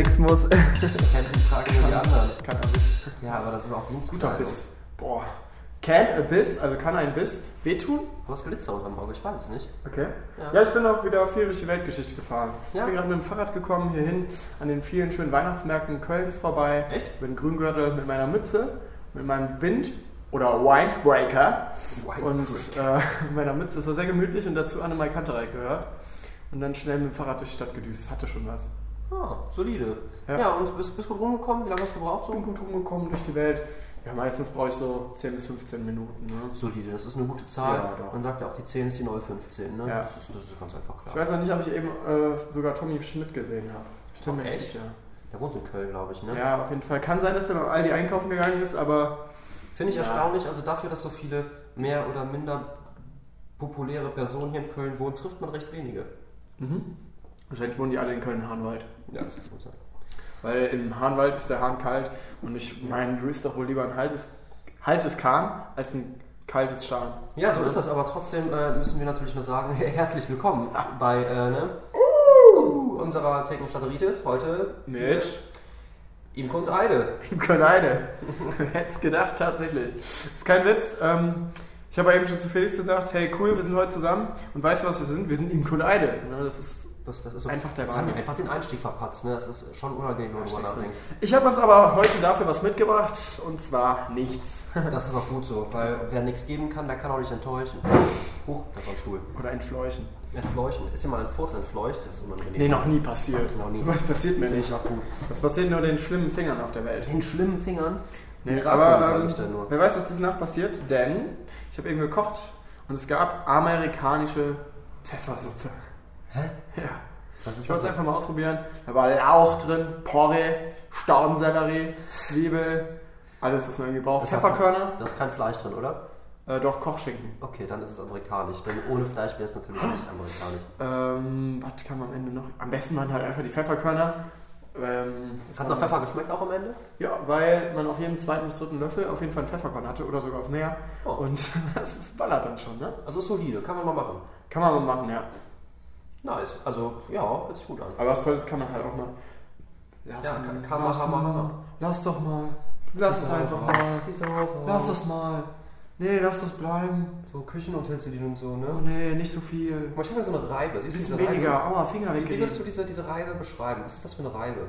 Nix muss. Campen tragen nur die anderen. Kann Abyss. Ja, aber das ist auch Guter Dienstkleidung. Biss. Boah. Can Abyss, also kann ein Biss wehtun? Du hast Glitzer unterm Auge, ich weiß es nicht. Okay. Ja. Ja, ich bin auch wieder viel durch die Weltgeschichte gefahren. Ja. Ich bin gerade mit dem Fahrrad gekommen, hierhin an den vielen schönen Weihnachtsmärkten Kölns vorbei. Echt? Mit dem Grüngürtel, mit meiner Mütze, mit meinem Wind oder Windbreaker. Und äh, mit meiner Mütze ist sehr gemütlich und dazu Annemal Kantereit gehört. Und dann schnell mit dem Fahrrad durch die Stadt gedüst. Hatte schon was. Ah, solide. Ja. Ja, und bist, bist gut rumgekommen? Wie lange hast du gebraucht? Bin So? gut rumgekommen durch die Welt. Ja, meistens brauche ich so 10 bis 15 Minuten. Ne? Solide, das ist eine gute Zahl. Ja. Man sagt ja auch, die 10 ist die neue 15. Ne? Ja. Das, ist, das ist ganz einfach klar. Ich weiß noch nicht, ob ich eben äh, sogar Tommy Schmidt gesehen habe. Ich bin mir echt? sicher. Der wohnt in Köln, glaube ich. Ne? Ja, auf jeden Fall. Kann sein, dass er beim Aldi einkaufen gegangen ist, aber Finde ich Ja. erstaunlich. Also dafür, dass so viele mehr oder minder populäre Personen hier in Köln wohnen, trifft man recht wenige. Wahrscheinlich wohnen die alle in Köln-Hahnwald. Ja, das kann gut sein. Weil im Hahnwald ist der Hahn kalt und ich meine, du isst doch wohl lieber ein haltes, haltes Kahn als ein kaltes Schalen. Ja, so ist das, aber trotzdem äh, müssen wir natürlich nur sagen, herzlich willkommen bei äh, ne? uh, unserer Technik-Stateritis heute Mit ihm kommt Eide. Köln-Heide. Hätte es gedacht, tatsächlich. Ist kein Witz. Ähm, ich habe eben schon zu Felix gesagt, hey cool, wir sind heute zusammen. Und weißt du, was wir sind? Wir sind im Köln-Heide. Ne, Das ist Das, das ist so, Einfach der Jetzt haben wir einfach den Einstieg verpatzt, ne? Das ist schon unangenehm, wenn man nachdenkt. Ich habe uns aber heute dafür was mitgebracht und zwar nichts. Das ist auch gut so, weil wer nichts geben kann, der kann auch nicht enttäuschen. Huch, das war ein Stuhl. Oder entfleuchen. Entfleuchen. Ist dir mal ein Furz entfleucht? Das ist unangenehm. Nee, noch nie passiert. Noch nie. Was passiert mir nicht. ich auch gut. Das passiert nur den schlimmen Fingern auf der Welt. Den schlimmen Fingern? Nee, Mirakel, aber ähm, wer weiß, was diese Nacht passiert, denn ich habe eben gekocht und es gab amerikanische Pfeffersuppe. Hä? Ja. Was ist Ich wollte es einfach mal ausprobieren. Da war Lauch drin, Porree, Staudensellerie, Zwiebel, alles, was man irgendwie braucht. Das Pfefferkörner, Da ist kein Fleisch drin, oder? äh, doch Kochschinken. Okay, dann ist es amerikanisch. Denn ohne Fleisch wäre es natürlich nicht amerikanisch. Ähm, was kann man am Ende noch? Am besten waren halt einfach die Pfefferkörner. Ähm, Es hat nach Pfeffer geschmeckt auch am Ende? Ja, weil man auf jedem zweiten bis dritten Löffel auf jeden Fall einen Pfefferkorn hatte oder sogar auf mehr. Oh. Und das ist ballert dann schon, ne? Also solide, kann man mal machen. Kann man mal machen, ja. Nice. Also, ja, hört sich gut an. Aber was Tolles kann man halt auch mal. Lass, Ja, kann- kann man, lass hammer, mal. Lass doch mal. Lass es einfach mal. Lass das mal. Nee, lass das bleiben. So Küchenutensilien und so, Oh ne? nee, nicht so viel. Guck mal, ich habe mir so eine Reibe. Ein Siehst bisschen weniger. Aua, Finger Wie würdest weg. du diese, diese Reibe beschreiben? Was ist das für eine Reibe?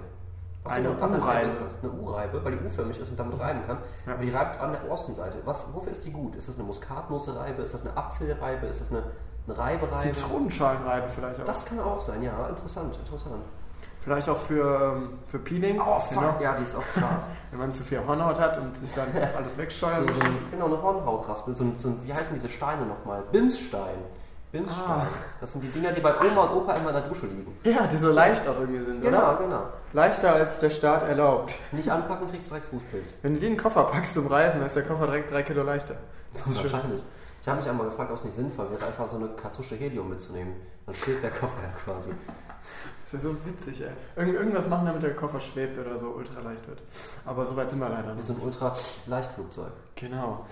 Was Eine U-Reibe. ist das? Eine U-Reibe, weil die U-förmig ist und damit reiben kann. Ja. Aber die reibt an der Außenseite. Was, wofür ist die gut? Ist das eine Muskatnussreibe? Ist das eine Apfelreibe? Ist das eine, eine Reibereibe? Zitronenschalenreibe vielleicht auch. Das kann auch sein, ja. Interessant, interessant. Vielleicht auch für, für Peeling. Oh, fuck, Genau. ja, die ist auch scharf. Wenn man zu viel Hornhaut hat und sich dann alles wegsteuern so, so, genau, eine Hornhautraspel. So, so, wie heißen diese Steine nochmal? Bimsstein. Bimsstein. Ah. Das sind die Dinger, die bei Oma und Opa immer in der Dusche liegen. Ja, die so leicht auch irgendwie sind, Genau, oder? genau. Leichter als der Staat erlaubt. Nicht anpacken, kriegst du direkt Fußpilz. Wenn du die in den Koffer packst zum Reisen, dann ist der Koffer direkt drei Kilo leichter. Das ist schön. Ich habe mich einmal gefragt, ob es nicht sinnvoll wäre, einfach so eine Kartusche Helium mitzunehmen. Dann schwebt der Koffer ja quasi. Das ist so witzig, ey. Irgend, irgendwas machen, damit der Koffer schwebt oder so ultra leicht wird. Aber so weit sind wir leider Wie nicht. so ein Ultra-Leichtflugzeug. Genau.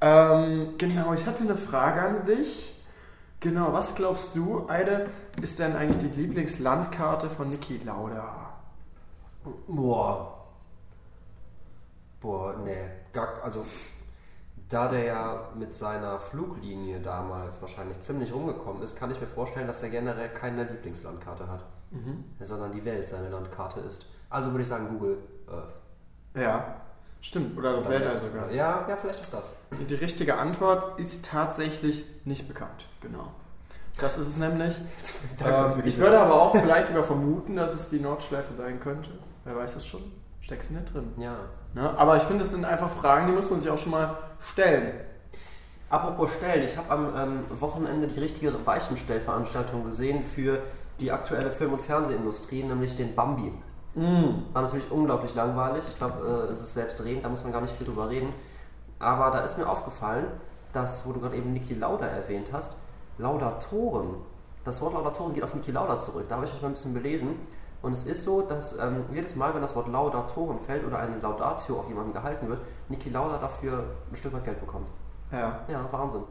Ähm, genau, ich hatte eine Frage an dich. Genau, was glaubst du, Eide, ist denn eigentlich die Lieblingslandkarte von Niki Lauda? Boah. Boah, nee. Gar, also, da der ja mit seiner Fluglinie damals wahrscheinlich ziemlich rumgekommen ist, kann ich mir vorstellen, dass er generell keine Lieblingslandkarte hat. Sondern die Welt seine Landkarte ist. Also würde ich sagen Google Earth. Ja, stimmt. Oder das Weltall sogar. Ja, ja, vielleicht auch das. Die richtige Antwort ist tatsächlich nicht bekannt. Genau. Das ist es nämlich. ähm, ich würde aber auch vielleicht sogar vermuten, dass es die Nordschleife sein könnte. Wer weiß es schon? Steckst du nicht drin. Ja. Ne? Aber ich finde, es sind einfach Fragen, die muss man sich auch schon mal stellen. Apropos Stellen, ich habe am ähm, Wochenende die richtige Weichenstellveranstaltung gesehen für die aktuelle Film- und Fernsehindustrie, nämlich den Bambi. War natürlich unglaublich langweilig. Ich glaube, äh, es ist selbstredend, da muss man gar nicht viel drüber reden. Aber da ist mir aufgefallen, dass, wo du gerade eben Niki Lauda erwähnt hast, Laudatoren. Das Wort Laudatoren geht auf Niki Lauda zurück. Da habe ich mich mal ein bisschen belesen. Und es ist so, dass ähm, jedes Mal, wenn das Wort Laudatoren fällt oder eine Laudatio auf jemanden gehalten wird, Niki Lauda dafür ein Stück weit Geld bekommt. Ja. Ja, Wahnsinn.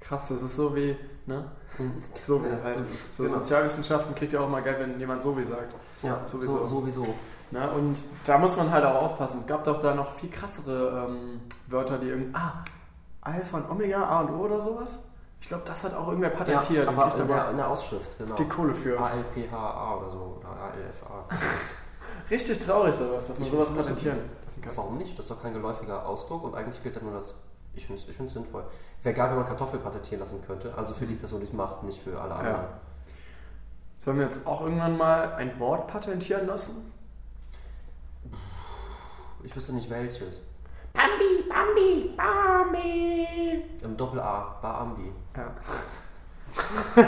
Krass, das ist so wie, ne? Mhm. So wie Ja, halt. so- So, genau. Sozialwissenschaften kriegt ja auch mal Geld, wenn jemand so wie sagt. Ja, Sowieso. So, sowieso. Ne? Und da muss man halt auch aufpassen. Es gab doch da noch viel krassere ähm, Wörter, die irgendwie. Ah, Alpha und Omega, A und O oder sowas? Ich glaube, das hat auch irgendwer patentiert. Ja, aber in aber der, in der Ausschrift, genau. die Kohle für. ALPHA oder so. Oder ALFA. Richtig traurig sowas, dass man Ich sowas patentieren lassen kann. Warum nicht? Das ist doch kein geläufiger Ausdruck und eigentlich gilt ja nur das. Ich finde es ich find's sinnvoll. Wäre geil, wenn man Kartoffel patentieren lassen könnte. Also für die Person, die es macht, nicht für alle anderen. Ja. Sollen wir jetzt auch irgendwann mal ein Wort patentieren lassen? Ich wüsste nicht welches. Bambi, Bambi, Bambi. Im Doppel-A. Baambi. Ja.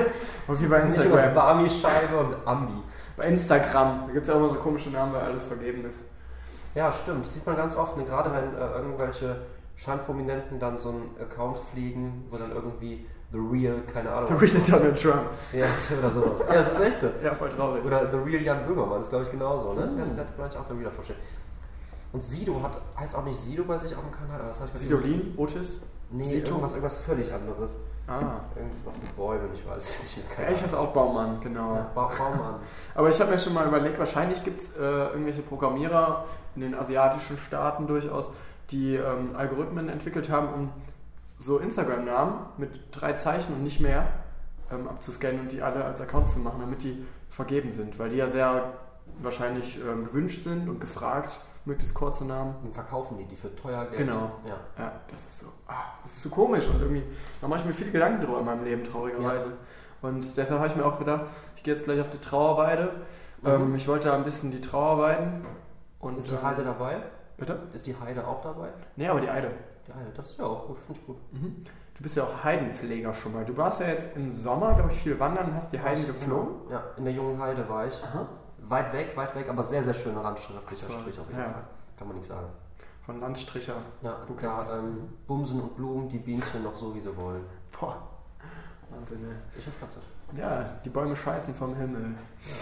okay, bei Nicht das Instagram. Barmi-Scheibe und Ambi. Bei Instagram. Da gibt es ja auch immer so komische Namen, weil alles vergeben ist. Ja, stimmt. Das sieht man ganz oft, ne? gerade wenn äh, irgendwelche Scheinprominenten dann so einen Account pflegen, wo dann irgendwie The Real, keine Ahnung. The Real Donald Trump. Ja, das ist ja wieder sowas. Ja, das ist echt so. Ja, voll traurig. Oder The Real Jan Böhmermann, das ist glaube ich genauso, ne? Mhm. Ja, der hat manchmal auch The Real vorstellen. Und Sido hat, heißt auch nicht Sido bei sich auf dem Kanal, aber das habe ich Sidolin, Otis. Nee, Sito? irgendwas, irgendwas völlig anderes. Ah. Irgendwas mit Bäumen, ich weiß nicht. Keine ich heiße auch Baumann, genau. ja, ba Baumann. Aber ich habe mir schon mal überlegt, wahrscheinlich gibt es äh, irgendwelche Programmierer in den asiatischen Staaten durchaus, die ähm, Algorithmen entwickelt haben, um so Instagram-Namen mit drei Zeichen und nicht mehr ähm, abzuscannen und die alle als Accounts zu machen, damit die vergeben sind, weil die ja sehr wahrscheinlich ähm, gewünscht sind und gefragt, möglichst kurze Namen. Und verkaufen die die für teuer Geld. Genau. Ja. Ja, das ist so, ah, das ist so komisch und irgendwie, da mache ich mir viele Gedanken drüber in meinem Leben, traurigerweise. Und deshalb habe ich mir auch gedacht, ich gehe jetzt gleich auf die Trauerweide. Mhm. Ähm, ich wollte da ein bisschen die Trauer weiden. Und, Ist die ähm, Heide dabei? Bitte? Ist die Heide auch dabei? Nee, aber die Eide. Die Heide, das ist ja auch gut, finde ich gut. Mhm. Du bist ja auch Heidenpfleger schon mal. Du warst ja jetzt im Sommer, glaube ich, viel wandern und hast die Heiden geflogen. Ja, in der jungen Heide war ich. Aha. Weit weg, weit weg, aber sehr, sehr schöner landschriftlicher Ach so, Strich auf jeden ja. Fall. Kann man nicht sagen. Von Landstricher. Ja, Du da ähm, bumsen und blumen die Bienchen noch so, wie sie wollen. Boah. Wahnsinn, ey. Ich find's klasse. Ja, die Bäume scheißen vom Himmel. Ja.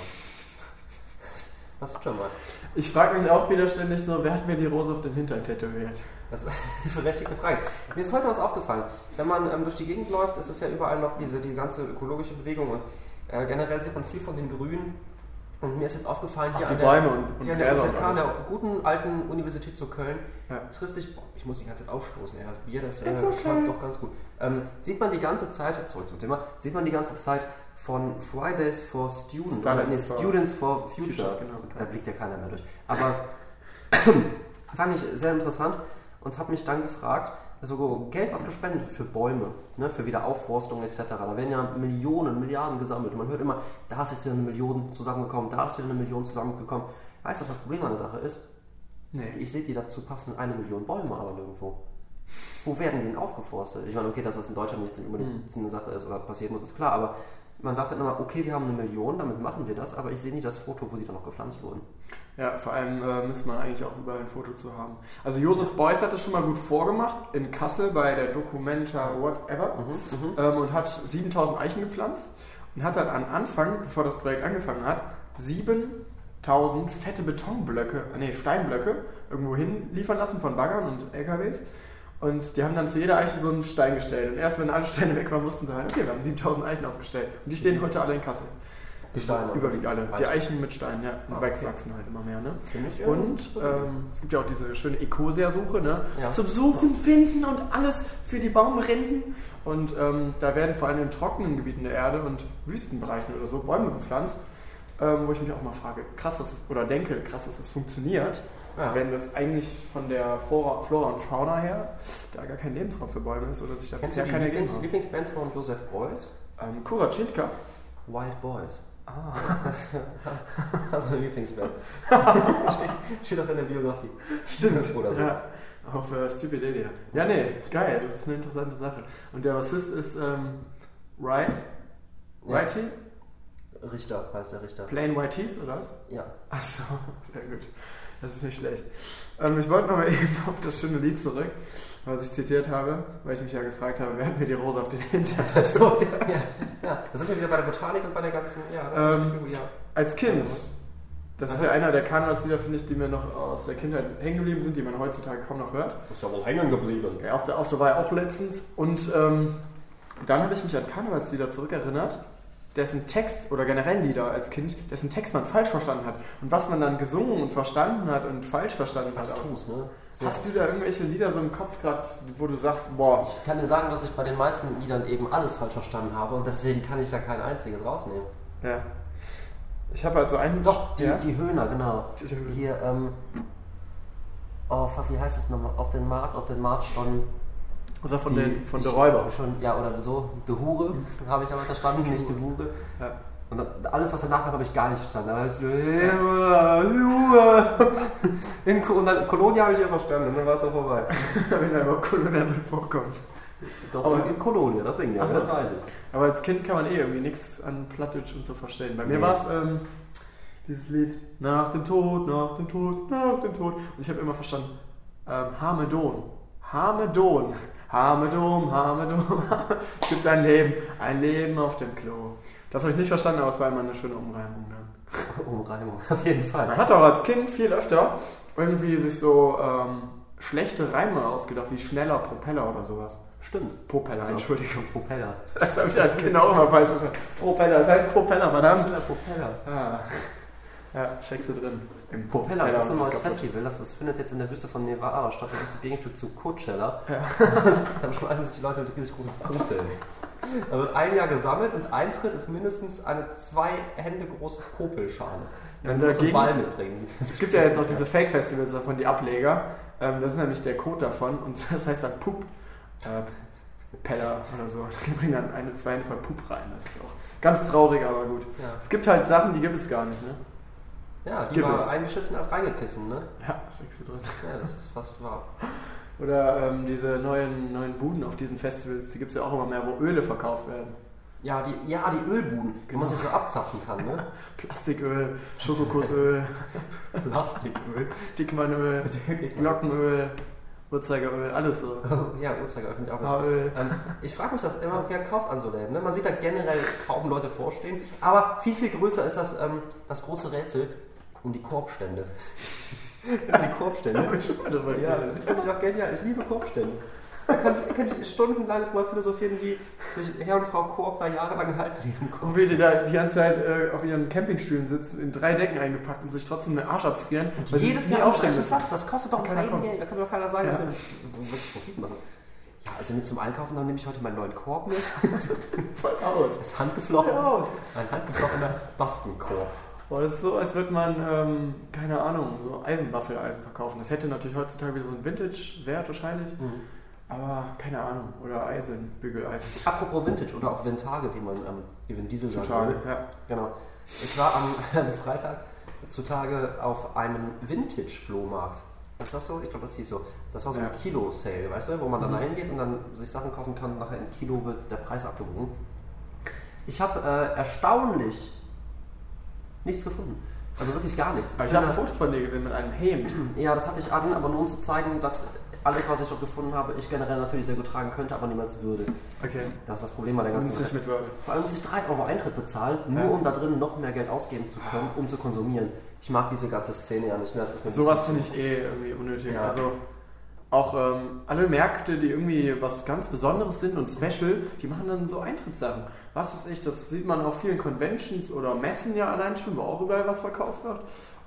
Was schon mal. Ich frage mich auch wieder ständig so, wer hat mir die Rose auf den Hintern tätowiert? Das ist eine berechtigte Frage. Mir ist heute was aufgefallen. Wenn man ähm, durch die Gegend läuft, ist es ja überall noch diese die ganze ökologische Bewegung und äh, generell sieht man viel von den Grünen. Und mir ist jetzt aufgefallen, hier Ach, die an der, Bäume und, und hier an der UZK, der guten alten Universität zu Köln, Ja. trifft sich, boah, ich muss die ganze Zeit aufstoßen, ey, das Bier, das äh, okay. schmeckt doch ganz gut. Ähm, sieht man die ganze Zeit, zurück zum Thema, sieht man die ganze Zeit von Fridays for Students, Students oder, nee, for- Students for Future, Future, genau. da blickt ja keiner mehr durch. Aber fand ich sehr interessant und habe mich dann gefragt, also Geld, was gespendet wird für Bäume, ne, für Wiederaufforstung etc. Da werden ja Millionen, Milliarden gesammelt. Und man hört immer, da ist jetzt wieder eine Million zusammengekommen, da ist wieder eine Million zusammengekommen. Weißt du, was das Problem an der Sache ist? Nee. Ich sehe die dazu passen eine Million Bäume aber nirgendwo. Wo werden die denn aufgeforstet? Ich meine, okay, dass das in Deutschland nicht unbedingt eine Sache ist oder passieren muss, ist klar, aber man sagt dann immer, okay, wir haben eine Million, damit machen wir das, aber ich sehe nie das Foto, wo die dann noch gepflanzt wurden. Ja, vor allem äh, müsste man eigentlich auch überall ein Foto zu haben. Also Josef Beuys hat das schon mal gut vorgemacht in Kassel bei der Documenta Whatever Mhm, ähm, und hat 7000 Eichen gepflanzt und hat dann am Anfang, bevor das Projekt angefangen hat, 7000 fette Betonblöcke, nee, Steinblöcke irgendwo hin liefern lassen von Baggern und LKWs. Und die haben dann zu jeder Eiche so einen Stein gestellt. Und erst wenn alle Steine weg waren, mussten sie halt, okay, wir haben 7000 Eichen aufgestellt. Und die stehen heute alle in Kassel. Die Steine. Überwiegend alle. Die Eichen. Eichen mit Steinen, ja. Und Ah, okay. wachsen halt immer mehr, ne? Und ähm, es gibt ja auch diese schöne Ecosia-Suche, ne? Ja. Zum Suchen, Finden und alles für die Baumrinden. Und ähm, da werden vor allem in trockenen Gebieten der Erde und Wüstenbereichen oder so Bäume gepflanzt, ähm, wo ich mich auch mal frage, krass, dass es, oder denke, krass, dass es funktioniert, Ja. wenn das eigentlich von der Flora, Flora und Fauna her da gar kein Lebensraum für Bäume ist oder sich da Kennst du die keiner Lieblings gegeben Lieblingsband von Joseph Beuys? Ähm, Kurachitka. Wild Boys. Ah. Das ist meine Lieblingsband. steht, steht auch in der Biografie. Stimmt. Oder so. Ja, auf äh, Stupid Idiot. Ja, nee, geil, das ist eine interessante Sache. Und der Bassist ist ähm, Wright. Ja. Righty? Richter heißt der Richter. Plain White Tees, oder was? Ja. Achso, sehr gut. Das ist nicht schlecht. Ähm, ich wollte nochmal eben auf das schöne Lied zurück, was ich zitiert habe, weil ich mich ja gefragt habe, wer hat mir die Rose auf den Hintern So, ja, ja, ja. Da sind wir wieder bei der Botanik und bei der ganzen. Ja, Ähm, ja. Als Kind, das ist ja einer der Karnevalslieder, finde ich, die mir noch aus der Kindheit hängen geblieben sind, die man heutzutage kaum noch hört. Ist ja wohl hängen geblieben. Ja, auf der, auf der war ich auch letztens und ähm, dann habe ich mich an Karnevalslieder zurückerinnert, dessen Text oder generell Lieder als Kind, dessen Text man falsch verstanden hat. Und was man dann gesungen und verstanden hat und falsch verstanden hat. Abstrus, ne? Sehr Hast du da irgendwelche Lieder so im Kopf gerade, wo du sagst, boah, Ich kann dir sagen, dass ich bei den meisten Liedern eben alles falsch verstanden habe und deswegen kann ich da kein einziges rausnehmen. ja. Ich habe halt so einen. Doch, die, ja? die Höhner, genau. Die Höhner. Hier, ähm. Oh, fuck, wie heißt das nochmal? Ob den Markt, ob den Markt schon. Also von, die- den, von der Räuber. Schon, ja, oder so. De Hure, habe ich damals verstanden, nicht De Hure. Ja. Und dann, alles, was danach kam, habe ich gar nicht verstanden. Da heißt es In Und dann Kolonia habe ich ja verstanden und dann war es auch vorbei. Wenn da überhaupt Kolonien vorkommt. Doch, Aber- in Kolonia, das singen die, Ach so. das weiß ich. Aber als Kind kann man eh irgendwie nichts an Plattdeutsch und so verstehen. Bei mir Nee. war es ähm, dieses Lied Nach dem Tod, nach dem Tod, nach dem Tod. Und ich habe immer verstanden, ähm, Hamedon. Hamedon. Hamedom, Hamedom. es gibt ein Leben, ein Leben auf dem Klo. Das habe ich nicht verstanden, aber es war immer eine schöne Umreimung dann. Umreimung, auf jeden Fall. Man hat auch als Kind viel öfter irgendwie sich so ähm, schlechte Reime ausgedacht, wie schneller Propeller oder sowas. Stimmt. Propeller, Also, Entschuldigung. Propeller. Das habe ich als Kind auch immer falsch verstanden. Propeller, das heißt Propeller, verdammt. Propeller. Ah. Ja, steckst du drin. Im Propeller, das ist so ein neues. Festival, das, das findet jetzt in der Wüste von Nevada statt. Das ist das Gegenstück zu Coachella. Ja. Und dann schmeißen sich die Leute mit riesig großen Popeln. Da wird ein Jahr gesammelt und Eintritt ist mindestens eine zwei Hände große Popelschale. Wenn du dagegen- Ball mitbringen. Es gibt ja jetzt auch diese Fake-Festivals davon, die Ableger. Ähm, das ist nämlich der Code davon und das heißt dann Pup. Äh, Peller oder so. Die bringen dann eine, zwei Hände voll Pup rein. Das ist auch ganz traurig, aber gut. Ja, Es gibt halt Sachen, die gibt es gar nicht, ne? Ja die Gibt war es. eingeschissen als reingekissen, ne? Ja, steckst du drin. Ja, das ist fast wahr. Oder ähm, diese neuen, neuen Buden auf diesen Festivals, die gibt es ja auch immer mehr, wo Öle verkauft werden. Ja, die, ja, die Ölbuden, wo Genau. man sich so abzapfen kann, ne? Plastiköl, Schokokussöl, Plastiköl. Dickmannöl, Glockenöl, Uhrzeigeröl, alles so. ja, Uhrzeiger finde ich auch was. Ähm, ich frage mich das immer, wer kauft an so Läden? Ne? Man sieht da generell kaum Leute vorstehen, aber viel, viel größer ist das, ähm, das große Rätsel um die Korbstände. die Korbstände. Ich Ja, finde ich auch genial. Ich liebe Korbstände. Da kann ich, kann ich stundenlang mal philosophieren, wie sich Herr und Frau Korb da jahrelang halten leben Und wie die da die ganze Zeit äh, auf ihren Campingstühlen sitzen, in drei Decken eingepackt und sich trotzdem den Arsch abfrieren. weil sie Jedes Jahr aufstehen aufstehen müssen. Satz, das kostet doch kein. Geld. Da kann doch keiner sagen, Ja. dass wir wirklich Profit machen. Ja, also mit zum Einkaufen, dann nehme ich heute meinen neuen Korb mit. Voll out. Das ist handgeflochten. Voll out. Ein handgeflochtener Baskenkorb. Boah, das ist so, als würde man, ähm, keine Ahnung, so Eisenwaffeleisen verkaufen. Das hätte natürlich heutzutage wieder so einen Vintage-Wert wahrscheinlich. Aber keine Ahnung. Oder Eisen, Bügeleisen. Apropos Vintage oder auch Vintage, wie man ähm, wie Vin Diesel sagt. Zutage, ja. Genau. Ich war am, am Freitag zutage auf einem Vintage-Flohmarkt. Ist das so? Ich glaube, das hieß so. Das war so ein Ja. Kilo-Sale, weißt du, wo man dann Mhm. hingeht und dann sich Sachen kaufen kann. Nachher in Kilo wird der Preis abgewogen. Ich habe äh, erstaunlich nichts gefunden. Also wirklich gar nichts. Aber ich habe ein Foto von dir gesehen mit einem Hemd. Ja, das hatte ich an, aber nur um zu zeigen, dass alles, was ich dort gefunden habe, ich generell natürlich sehr gut tragen könnte, aber niemals würde. Okay. Das ist das Problem bei der ganzen Wirbel. Vor allem muss ich 3 Euro Eintritt bezahlen, nur Ja. um da drin noch mehr Geld ausgeben zu können, um zu konsumieren. Ich mag diese ganze Szene ja nicht. ne? Das ist mir ein Sowas finde ich eh irgendwie unnötig. Ja. Also auch ähm, alle Märkte, die irgendwie was ganz Besonderes sind und special, die machen dann so Eintrittssachen. Was weiß ich, das sieht man auf vielen Conventions oder Messen ja allein schon, wo auch überall was verkauft wird.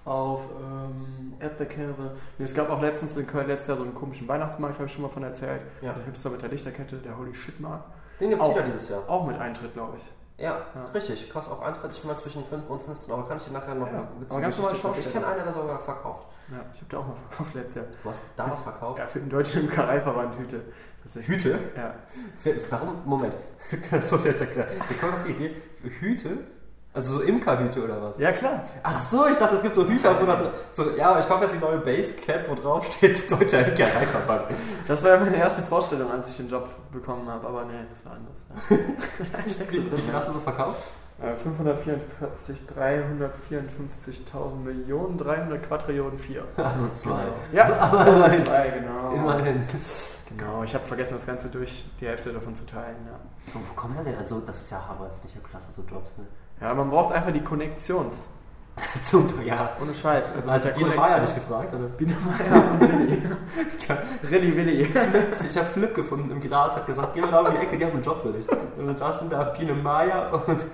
Auf ähm, Erdbeerkäse. Nee, es gab auch letztens in Köln letztes Jahr so einen komischen Weihnachtsmarkt, habe ich schon mal von erzählt. Ja. Der Hipster mit der Lichterkette, der Holy Shit Markt. Den gibt es Auch. wieder dieses Jahr. Auch mit Eintritt, glaube ich. Ja, Ja. richtig. Kostet auch Eintritt. Ich meine zwischen 5 und 15 Euro. Kann ich dir nachher noch Ja, eine ganz Ich kenne einen, der sogar verkauft. Ja, ich habe da auch mal verkauft letztes Jahr. Du hast da was verkauft? Ja, für den deutschen Imkereiverband Hüte. Hüte? Ja. Warum? Moment. Das muss ich jetzt erklären. Wir kommen auf die Idee. Hüte? Also so Imkerhüte oder was? ja, klar. Ach so, ich dachte, es gibt so Hüter, wo da. So, ja, ich kaufe jetzt die neue Basecap, wo drauf steht Deutscher Imkereiverband. Das war ja meine erste Vorstellung, als ich den Job bekommen habe, aber nee, das war anders. Ja. Wie, viel hast du so verkauft? ja. Äh, 544, 354.000 Millionen, 300 Quadrillionen 4. Also zwei. Ja, Aber also immerhin. zwei, genau. Immerhin. Genau, ich habe vergessen, das Ganze durch die Hälfte davon zu teilen. Ja, Wo, wo kommt man denn? Also, das ist ja haaröffentliche Klasse, so Jobs, ne? Ja man braucht einfach die Connections. Zum ja. Ohne Scheiß. Also, also Biene Meier dich gefragt, oder? Biene Meier und Willi. Rilli Willi. Ich habe Flip gefunden im Gras, hat gesagt, geh mal da um die Ecke, die haben einen Job für dich. Und dann saßen da Biene Meier und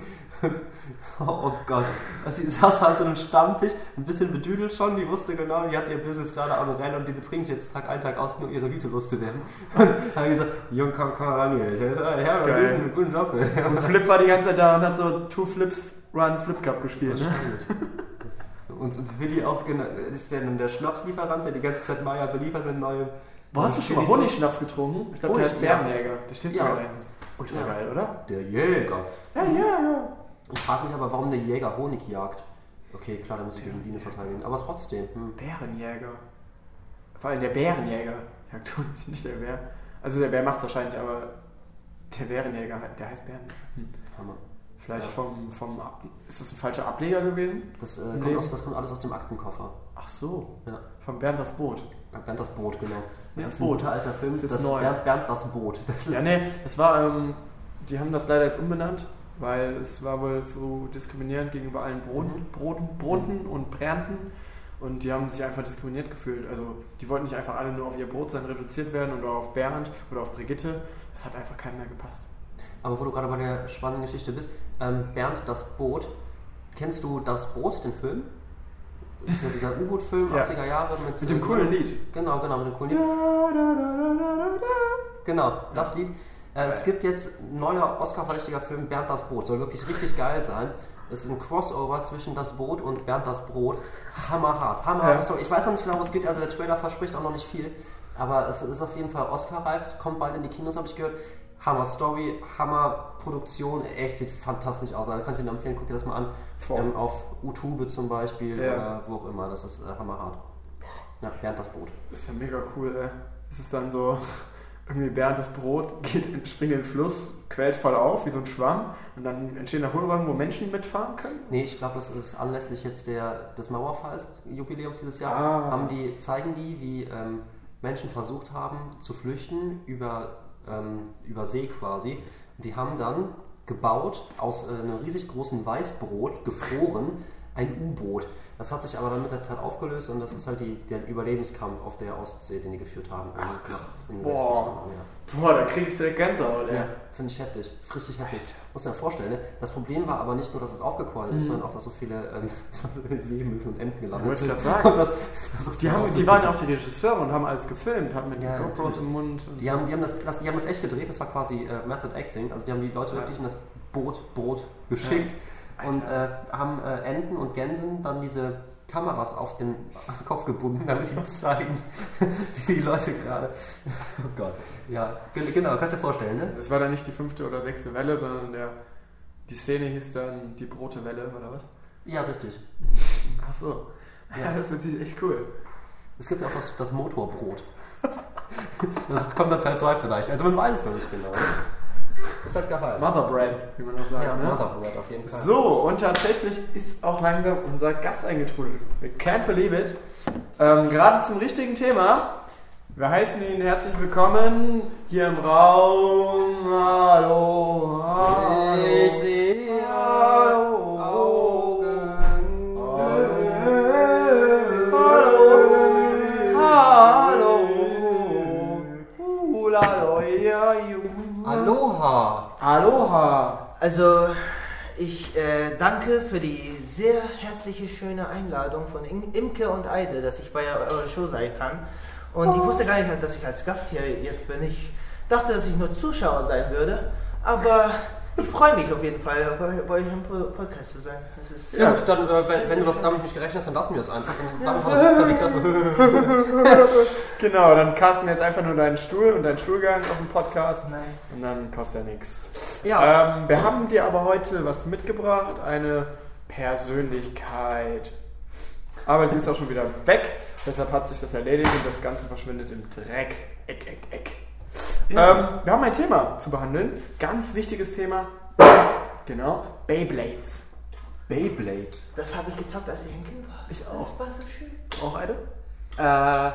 Oh Gott. Also sie saß halt an einem Stammtisch, ein bisschen bedüdelt schon, die wusste genau, die hat ihr Business gerade am Rennen und die betrinkt sich jetzt Tag ein, Tag aus, nur ihre Hüte loszuwerden. Und dann hat gesagt, Jung, komm, komm ran hier. Ich habe ja, einen guten Job. Und Flip war die ganze Zeit da und hat so Two Flips Run Flip Cup gespielt. Ne? Und, und Willi auch, ist der, der Schnapslieferant, der die ganze Zeit Maya beliefert mit neuem. Wo hast du schon mal Honigschnaps getrunken? Ich glaube, der ist Bärenjäger. Der steht sogar ja. Ultra geil, oder? Der Jäger. Der Jäger. Ich frage mich aber, warum der Jäger Honig jagt. Okay, klar, da muss ich gegen Biene verteidigen. Aber trotzdem. Hm. Bärenjäger. Vor allem der Bärenjäger jagt Honig, nicht der Bär. Also der Bär macht es wahrscheinlich, aber der Bärenjäger, der heißt Bären. Hm. Hammer. Vielleicht ja. vom, vom. Ist das ein falscher Ableger gewesen? Das, äh, kommt, aus, das kommt alles aus dem Aktenkoffer. Ach so. Ja. Von Bernd das Boot. Bernd das Boot, genau. Das, das ist Boot. ein alter Film. Das ist das neu. Bernd, Bernd das Boot. Das ja, nee, das war. Ähm, die haben das leider jetzt umbenannt weil es war wohl zu diskriminierend gegenüber allen Broten. Broten, Broten und Bränten. Und die haben sich einfach diskriminiert gefühlt. Also die wollten nicht einfach alle nur auf ihr Brot sein, reduziert werden oder auf Bernd oder auf Brigitte. Das hat einfach keinem mehr gepasst. Aber wo du gerade bei der spannenden Geschichte bist, ähm, Bernd das Boot, kennst du das Boot, den Film? Dieser, dieser U-Boot-Film, ja. 80er Jahre mit, mit dem coolen Lied. Genau, genau, mit dem coolen Lied. Da, da, da, genau, das Lied. Äh, es gibt jetzt ein neuer Oscar-verdächtiger Film, Bernd das Boot. Soll wirklich richtig geil sein. Es ist ein Crossover zwischen das Boot und Bernd das Brot. Hammerhart. Hammerhart. Ja. Ich weiß noch nicht genau, wo es geht. Also der Trailer verspricht auch noch nicht viel. Aber es ist auf jeden Fall Oscar-reif. Es kommt bald in die Kinos, habe ich gehört. Hammer Story, Hammer Produktion. Echt sieht fantastisch aus. Also kann ich dir empfehlen, guck dir das mal an. Ähm, auf YouTube zum Beispiel ja. oder wo auch immer. Das ist äh, hammerhart. Ja, Bernd das Boot. Das ist ja mega cool, ey. Es ist dann so irgendwie Bernd das Brot geht, springt in den Fluss, quält voll auf wie so ein Schwamm und dann entstehen da Hohlräume, wo Menschen mitfahren können? Nee, ich glaube, das ist anlässlich jetzt der, des Mauerfalls-Jubiläums dieses Jahr, ah. haben die, zeigen die, wie ähm, Menschen versucht haben zu flüchten über, ähm, über See quasi. Die haben dann gebaut aus äh, einem riesig großen Weißbrot, gefroren, ein U-Boot. Das hat sich aber dann mit der Zeit aufgelöst und das ist halt die, der Überlebenskampf auf der Ostsee, den die geführt haben. Ach krass. Boah. Ja. Boah, da kriegst du direkt Gänsehaut, ey. Ja, finde ich heftig. Richtig heftig. Muss dir vorstellen, ne? das Problem war aber nicht nur, dass es aufgequollen ist, mhm. sondern auch, dass so viele ähm, Seemücken und Enten gelandet sind. Wollte ich gerade sagen. Das, das die, haben, die waren ja auch die Regisseure und haben alles gefilmt, haben mit ja, den GoPros im Mund. die, so. haben, die, haben das, das, die haben das echt gedreht, das war quasi äh, Method Acting. Also die haben die Leute wirklich in das Boot, Brot geschickt und äh, haben äh, Enten und Gänsen dann diese Kameras auf den Kopf gebunden, damit sie zeigen, wie die Leute gerade. Oh Gott. Ja, genau, kannst du dir vorstellen, ne? Es war dann nicht die fünfte oder sechste Welle, sondern der, die Szene hieß dann die Brote-Welle, oder was? Ja, richtig. Ach so. Ja, das ist natürlich echt cool. Es gibt auch das, das Motorbrot. Das kommt dann Teil 2 vielleicht. Also man weiß es noch nicht genau. Ist halt geheim. Motherbread, wie man das sagt. Ja, ne? Motherbread auf jeden Fall. So, und tatsächlich ist auch langsam unser Gast eingetrudelt. We can't believe it. Ähm, gerade zum richtigen Thema. Wir heißen ihn herzlich willkommen hier im Raum. Hallo, hallo. Ich Aloha. Aloha. Also, ich äh, danke für die sehr herzliche, schöne Einladung von Imke und Eide, dass ich bei eurer Show sein kann. Und ich wusste gar nicht, dass ich als Gast hier jetzt bin. Ich dachte, dass ich nur Zuschauer sein würde. Aber ich freue mich auf jeden Fall, bei, bei euch im Podcast zu sein. ja, gut, dann, äh, wenn, wenn du das damit nicht gerechnet hast, dann lassen wir es einfach. Dann, ja. genau, dann kasten jetzt einfach nur deinen Stuhl und deinen Stuhlgang auf dem Podcast. Nice. Und dann kostet er nichts. Ja. Ähm, wir haben dir aber heute was mitgebracht, eine Persönlichkeit. Aber sie ist auch schon wieder weg, deshalb hat sich das erledigt und das Ganze verschwindet im Dreck. Eck, eck, eck. Ja. Ähm, wir haben ein Thema zu behandeln. Ganz wichtiges Thema. Genau. Beyblades. Beyblades? Das habe ich gezockt, als ich ein Kind war. Ich auch. Das war so schön. Auch eine? Äh,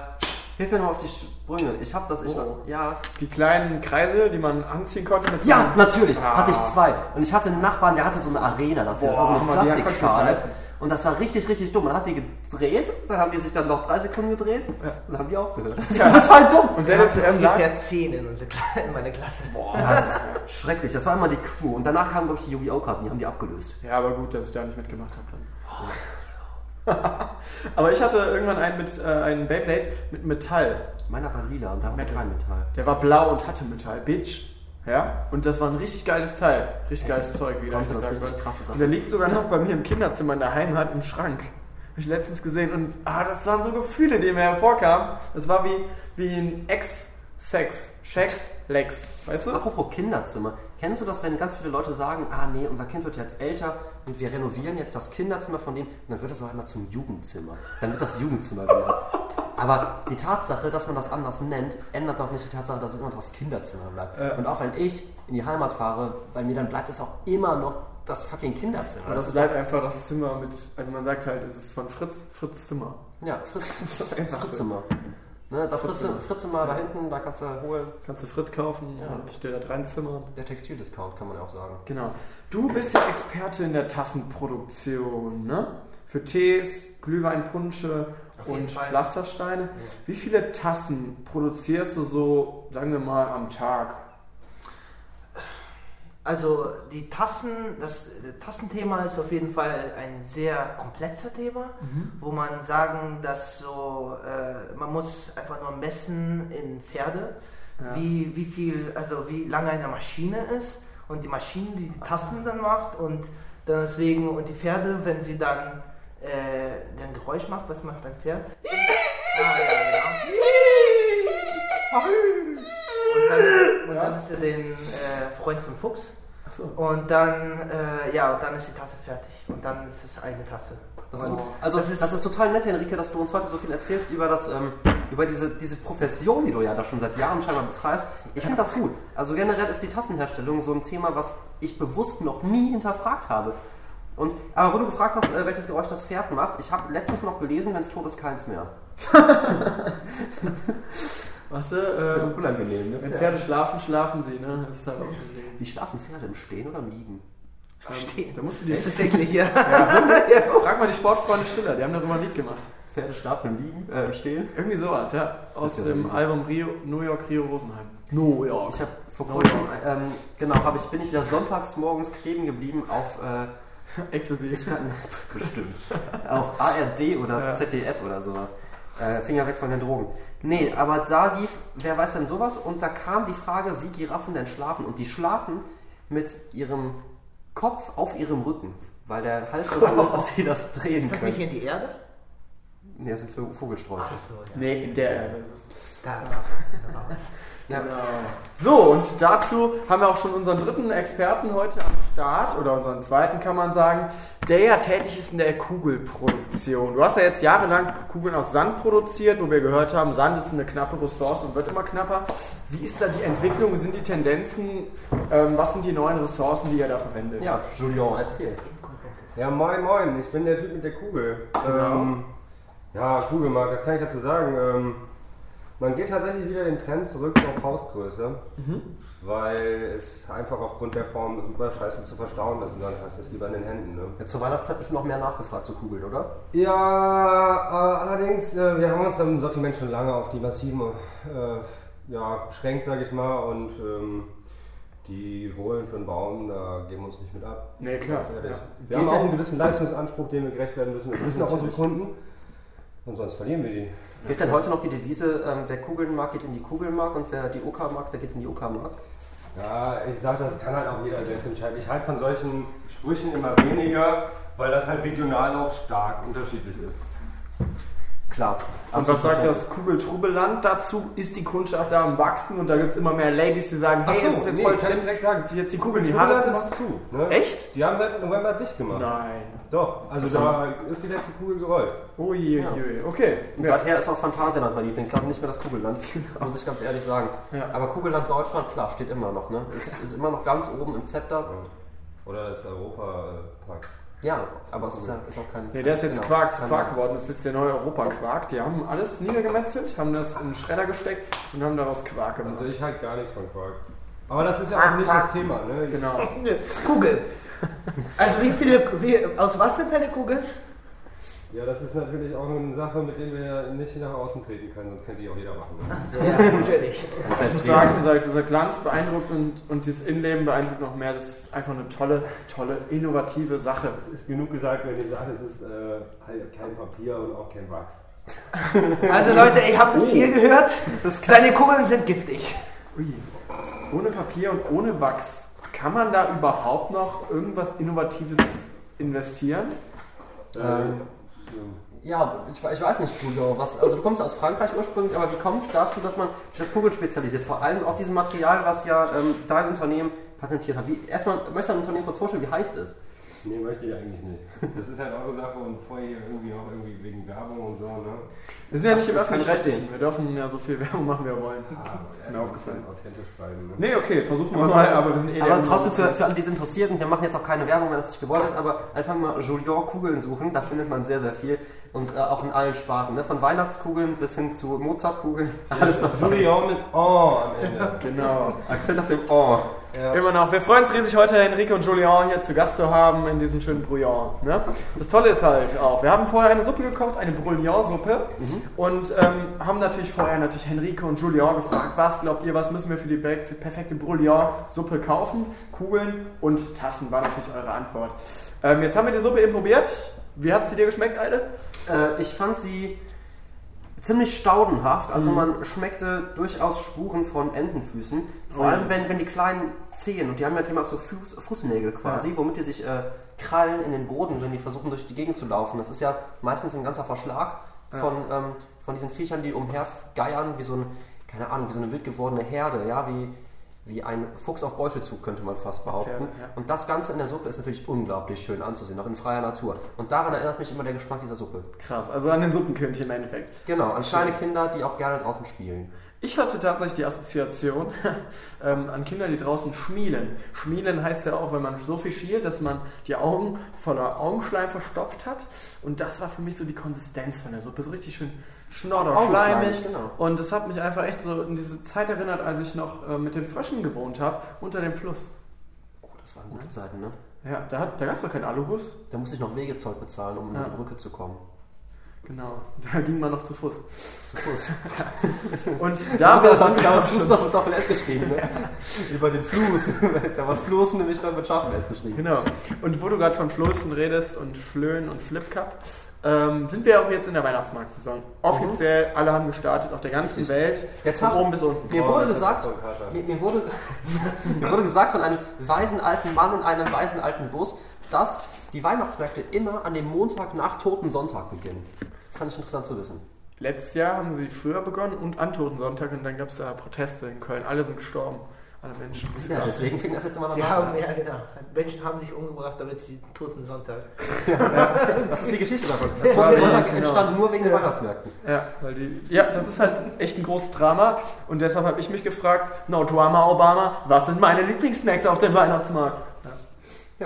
hilf mir noch auf die Sprünge. Ich habe das, ich oh. war, ja. Die kleinen Kreise, die man anziehen konnte mit Ja, natürlich. Ah. Hatte ich zwei. Und ich hatte einen Nachbarn, der hatte so eine Arena dafür. Boah, das war so eine Plastikschale. Und das war richtig, richtig dumm. Man hat die gedreht, dann haben die sich dann noch drei Sekunden gedreht und dann haben die aufgehört. Das ist Ja. total dumm. Und der, der zuerst ungefähr 10 in, unsere, in meine Klasse. Boah, das ist schrecklich. Das war immer die Crew. Und danach kamen, glaube ich, die Yu-Gi-Oh! Karten, die haben die abgelöst. Ja, aber gut, dass ich da nicht mitgemacht habe dann. aber ich hatte irgendwann einen mit äh, einen Beyblade mit Metall. Meiner war lila und da hatte Metal. kein Metall. Der war blau und hatte Metall, Bitch. Ja, und das war ein richtig geiles Teil. Richtig geiles Zeug, wie Konnte da das richtig wird. krasse Und der liegt sogar noch bei mir im Kinderzimmer in der Heimat im Schrank. Habe ich letztens gesehen und ah, das waren so Gefühle, die mir hervorkamen. Das war wie, wie ein Ex-Sex, Shex, Lex, weißt du? Apropos Kinderzimmer. Kennst du das, wenn ganz viele Leute sagen, ah nee, unser Kind wird jetzt älter und wir renovieren jetzt das Kinderzimmer von dem und dann wird es auch einmal zum Jugendzimmer. Dann wird das Jugendzimmer genannt. Aber die Tatsache, dass man das anders nennt, ändert doch nicht die Tatsache, dass es immer noch das Kinderzimmer bleibt. Und auch wenn ich in die Heimat fahre, bei mir, dann bleibt es auch immer noch das fucking Kinderzimmer. Aber das bleibt einfach das Zimmer mit, also man sagt halt, es ist von Fritz, Fritz Zimmer. Ja, Fritz, Das ist einfach so. Fritzzimmer. Ne, da Fritze, Fritzzimmer. Fritzzimmer da hinten, da kannst du holen. Kannst du Frit kaufen Ja. und dir da reinzimmern. Der Textildiscount kann man ja auch sagen. Genau. Du bist ja Experte in der Tassenproduktion, ne? Für Tees, Glühweinpunsche Auf jeden und Fall. Pflastersteine. Wie viele Tassen produzierst du so, sagen wir mal, am Tag? Also die Tassen, das Tassenthema ist auf jeden Fall ein sehr komplexer Thema, wo man sagen, dass so, äh, man muss einfach nur messen in Pferde, Ja. wie, wie viel, also wie lange eine Maschine ist und die Maschine, die die Tassen dann macht und dann deswegen, und die Pferde, wenn sie dann äh, ein Geräusch macht, was macht ein Pferd? ah, ja, genau. Und dann, und dann ist er den äh, Freund von Fuchs. Achso. Und dann, äh, ja, und dann ist die Tasse fertig. Und dann ist es eine Tasse. Das gut. also das das ist- ist, total nett, Henrike, dass du uns heute so viel erzählst über das, ähm, über diese, diese Profession, die du ja da schon seit Jahren scheinbar betreibst. Ich finde das gut. Also generell ist die Tassenherstellung so ein Thema, was ich bewusst noch nie hinterfragt habe. Und, aber wo du gefragt hast, äh, welches Geräusch das Pferd macht, ich habe letztens noch gelesen, wenn es tot ist, keins mehr. Warte, äh, Unangenehm, ne? wenn Pferde schlafen, schlafen sie, ne? Das ist halt auch so ein Ding. Wie schlafen Pferde im Stehen oder im Liegen? Ähm, Stehen. Da musst du dir Tatsächlich, ja. Frag mal die Sportfreunde Stiller, die haben darüber ein Lied gemacht. Pferde schlafen im Liegen, äh, im Stehen? Irgendwie sowas, ja. Aus ja so dem ein- Album Rio, New York, Rio Rosenheim. New York. Ich habe vor kurzem, ähm, genau, hab ich, bin ich wieder sonntags morgens kleben geblieben auf, äh, Ecstasy. bestimmt, auf ARD oder Ja. ZDF oder sowas. Äh, Finger weg von den Drogen. Nee, aber da lief, wer weiß denn sowas? Und da kam die Frage, wie Giraffen denn schlafen. Und die schlafen mit ihrem Kopf auf ihrem Rücken, weil der Hals so lang ist, dass sie das drehen Ist das nicht können. in die Erde? Nee, das sind Vogelsträuße. so, ja. Nee, in der es. Da, da war was. Ja. Genau. So, und dazu haben wir auch schon unseren dritten Experten heute am Start, oder unseren zweiten kann man sagen, der ja tätig ist in der Kugelproduktion. Du hast ja jetzt jahrelang Kugeln aus Sand produziert, wo wir gehört haben, Sand ist eine knappe Ressource und wird immer knapper. Wie ist da die Entwicklung, wie sind die Tendenzen, ähm, was sind die neuen Ressourcen, die ihr da verwendet? Ja, Julian, erzähl. Ja, moin, moin, ich bin der Typ mit der Kugel. Genau. Ähm, ja, Kugelmark, was kann ich dazu sagen? Ähm, man geht tatsächlich wieder den Trend zurück auf Faustgröße, weil es einfach aufgrund der Form super scheiße zu verstauen ist und dann hast du es lieber in den Händen. Ne? Ja, zur Weihnachtszeit bestimmt noch mehr nachgefragt zu Kugeln, oder? Ja, äh, allerdings, äh, wir haben uns im Sortiment schon lange auf die massiven äh, ja, beschränkt, sage ich mal, und ähm, die holen für einen Baum, da geben wir uns nicht mit ab. Nee, klar. Ja. Wir haben auch einen gewissen Leistungsanspruch, dem wir gerecht werden müssen. Wir wissen auch unsere Kunden. Und sonst verlieren wir die. Gilt denn heute noch die Devise, ähm, wer Kugeln mag, geht in die Kugelmark und wer die OK mag, der geht in die OK-Mark? Ja, ich sag, das kann halt auch jeder selbst entscheiden. Ich halte von solchen Sprüchen immer weniger, weil das halt regional auch stark unterschiedlich ist. Klar. Und was sagt das Kugeltrubelland dazu? Ist die Kundschaft da am Wachsen und da gibt es immer mehr Ladies, die sagen, hey, es ist jetzt voll kann ich drin, direkt sagen. sich jetzt die Kugeln in die machen. ist zu. Ne? Echt? Die haben seit November dicht gemacht. Nein. Doch, also Das da ist die letzte Kugel gerollt. Ui, ui, ui. Okay. Und Ja. seither ist auch Phantasialand mein Lieblingsland, nicht mehr das Kugelland, muss ich ganz ehrlich sagen. Ja. Aber Kugelland Deutschland, klar, steht immer noch. Ne? Ist, ist immer noch ganz oben im Zepter. Oder das Europa-Park. Ja, aber es ist, ja, ist auch kein... Nee, der ist jetzt genau, Quark zu Quark geworden. Das ist der neue Europa-Quark. Die haben alles niedergemetzelt, haben das in den Schredder gesteckt und haben daraus Quark gemacht. Also ich halt gar nichts von Quark. Aber das ist ja auch nicht das Thema. Ne? Genau. Kugel. Also wie viele, wie, aus was sind deine Kugeln? Ja, das ist natürlich auch eine Sache, mit der wir nicht nach außen treten können, sonst könnte die auch jeder machen. Ne? Ach so, ja, natürlich. Ich muss sagen, dieser, dieser Glanz beeindruckt und, und dieses Innenleben beeindruckt noch mehr. Das ist einfach eine tolle, tolle, innovative Sache. Es ist genug gesagt, wenn ich sage, es ist äh, halt kein Papier und auch kein Wachs. Also Leute, ihr habt es hier gehört. Seine Kugeln sind giftig. Ui. Ohne Papier und ohne Wachs, kann man da überhaupt noch irgendwas Innovatives investieren? Ähm, Ja, ich, ich weiß nicht, Julio, was, also du kommst aus Frankreich ursprünglich, aber wie kommt es dazu, dass man sich auf Kugeln spezialisiert? Vor allem aus diesem Material, was ja ähm, dein Unternehmen patentiert hat. Wie, erstmal, möchtest du dein Unternehmen kurz vorstellen, wie heißt es? Nee, möchte ich eigentlich nicht. Das ist halt eure Sache und vorher hier irgendwie auch irgendwie wegen Werbung und so, ne? Wir sind ja nicht im Öffentlich-Rechtlichen. Wir dürfen ja so viel Werbung machen, wie wir wollen. ist mir aufgefallen. Authentisch bleiben. Ne? Nee, okay, versuchen wir Aber, mal, aber wir sind eh aber trotzdem für, für alle, die es interessiert, und wir machen jetzt auch keine Werbung, wenn das nicht gewollt ist, aber einfach mal Julien Kugeln suchen, da findet man sehr, sehr viel. Und äh, auch in allen Sparten, ne? von Weihnachtskugeln bis hin zu Mozartkugeln. Alles dabei. Julien mit Oh am Ende. Genau. Akzent auf dem Oh. Ja. Immer noch. Wir freuen uns riesig, heute Henrike und Julien hier zu Gast zu haben in diesem schönen Brouillon. Ne? Das Tolle ist halt auch, wir haben vorher eine Suppe gekocht, eine Brouillon-Suppe und ähm, haben natürlich vorher natürlich Henrike und Julien gefragt, was glaubt ihr, was müssen wir für die perfekte Brouillon-Suppe kaufen? Kugeln und Tassen war natürlich eure Antwort. Ähm, jetzt haben wir die Suppe eben probiert. Wie hat sie dir geschmeckt, Eile? Äh, ich fand sie ziemlich staudenhaft. Also man schmeckte durchaus Spuren von Entenfüßen. Vor Oh ja. allem, wenn, wenn die kleinen Zehen, und die haben ja immer so Fuß, Fußnägel quasi, womit die sich äh, krallen in den Boden, wenn die versuchen durch die Gegend zu laufen. Das ist ja meistens ein ganzer Verschlag von, ähm, von diesen Viechern, die umhergeiern, wie so ein, keine Ahnung, wie so eine wild gewordene Herde, ja, wie, wie ein Fuchs auf Beutelzug, könnte man fast behaupten. Ja. Und das Ganze in der Suppe ist natürlich unglaublich schön anzusehen, auch in freier Natur. Und daran erinnert mich immer der Geschmack dieser Suppe. Krass, also an den Suppenkönig im Endeffekt. Genau, an kleine Kinder, die auch gerne draußen spielen. Ich hatte tatsächlich die Assoziation ähm, an Kinder, die draußen schmielen. Schmielen heißt ja auch, wenn man so viel schielt, dass man die Augen voller Augenschleim verstopft hat. Und das war für mich so die Konsistenz von der Suppe. So richtig schön schnodder, Augenschleim, schleimig. genau. Und das hat mich einfach echt so in diese Zeit erinnert, als ich noch äh, mit den Fröschen gewohnt habe, unter dem Fluss. Oh, das waren gute Zeiten, ne? Ja, da, da gab es doch keinen Alubus. Da musste ich noch Wegezeug bezahlen, um Ja. über die Brücke zu kommen. Genau, da ging man noch zu Fuß. Zu Fuß. Und da war da sind wir war auch Fluss schon. noch mit Doppel S geschrieben, ne? Über den Fluss. da war Fluss nämlich noch mit scharfem S geschrieben. Genau. Und wo du gerade von Floßen redest und Flöhen und Flip Cup, ähm, sind wir auch jetzt in der Weihnachtsmarktsaison. Offiziell, alle haben gestartet auf der ganzen Richtig. Welt, Der von Tag- oben bis unten. Mir Oh, wurde ich gesagt, mir, mir, wurde, mir wurde gesagt von einem weisen alten Mann in einem weisen alten Bus, dass die Weihnachtsmärkte immer an dem Montag nach Toten Sonntag beginnen. Fand ich interessant zu wissen. Letztes Jahr haben sie früher begonnen und an Totensonntag und dann gab es da Proteste in Köln. Alle sind gestorben. Alle Menschen. Ja, deswegen fing das jetzt immer Sie danach haben, an. ja genau, Menschen haben sich umgebracht, damit sie den toten Sonntag. Das ist die Geschichte davon. Das war die- Sonntag genau. entstand nur wegen den Weihnachtsmärkten. Ja, weil die, ja, das ist halt echt ein großes Drama und deshalb habe ich mich gefragt, no Drama Obama, was sind meine Lieblingssnacks auf dem Weihnachtsmarkt? Ja.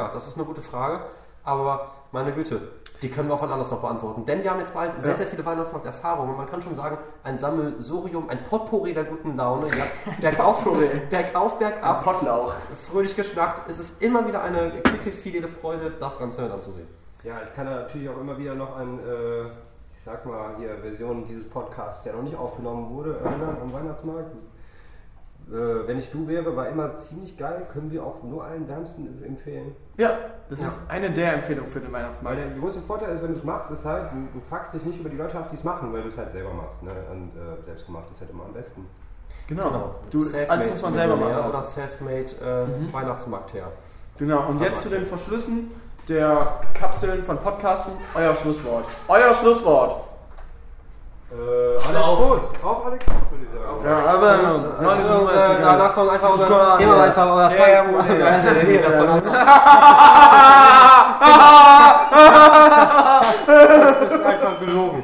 Ja, das ist eine gute Frage. Aber meine Güte, die können wir auch von anders noch beantworten. Denn wir haben jetzt bald sehr, Ja. sehr viele Weihnachtsmarkterfahrungen. Man kann schon sagen, ein Sammelsurium, ein Potpourri der guten Laune. Ja, bergauf, bergauf, bergab, Potlauch. fröhlich geschnackt. Es ist immer wieder eine quicke, fidele Freude, das Ganze mit anzusehen. Ja, ich kann da natürlich auch immer wieder noch an, äh, ich sag mal, hier Versionen dieses Podcasts, der noch nicht aufgenommen wurde, erinnern am Weihnachtsmarkt. Äh, wenn ich du wäre, war immer ziemlich geil, können wir auch nur allen wärmsten empfehlen. Ja, das Ja. ist eine der Empfehlungen für den Weil Weihnachtsmarkt. der große Vorteil ist, wenn du es machst, ist halt, du, du fuckst dich nicht über die Leute auf, die es machen, weil du es halt selber machst. Ne? Und äh, selbstgemacht ist halt immer am besten. Genau. Du, Selfmade alles muss man selber machen. Oder selfmade äh, Mhm. Weihnachtsmarktherr. Genau, und jetzt zu den Verschlüssen der Kapseln von Podcasten. Euer Schlusswort. Euer Schlusswort. Äh, Alex Brot. Auf Alex Brot, würde ich sagen. Ja, aber Also, äh, danach kommt einfach unser, gehen wir einfach euer Ja, ja, Song- ja, ja, Nee, ja. Das ist einfach gelogen.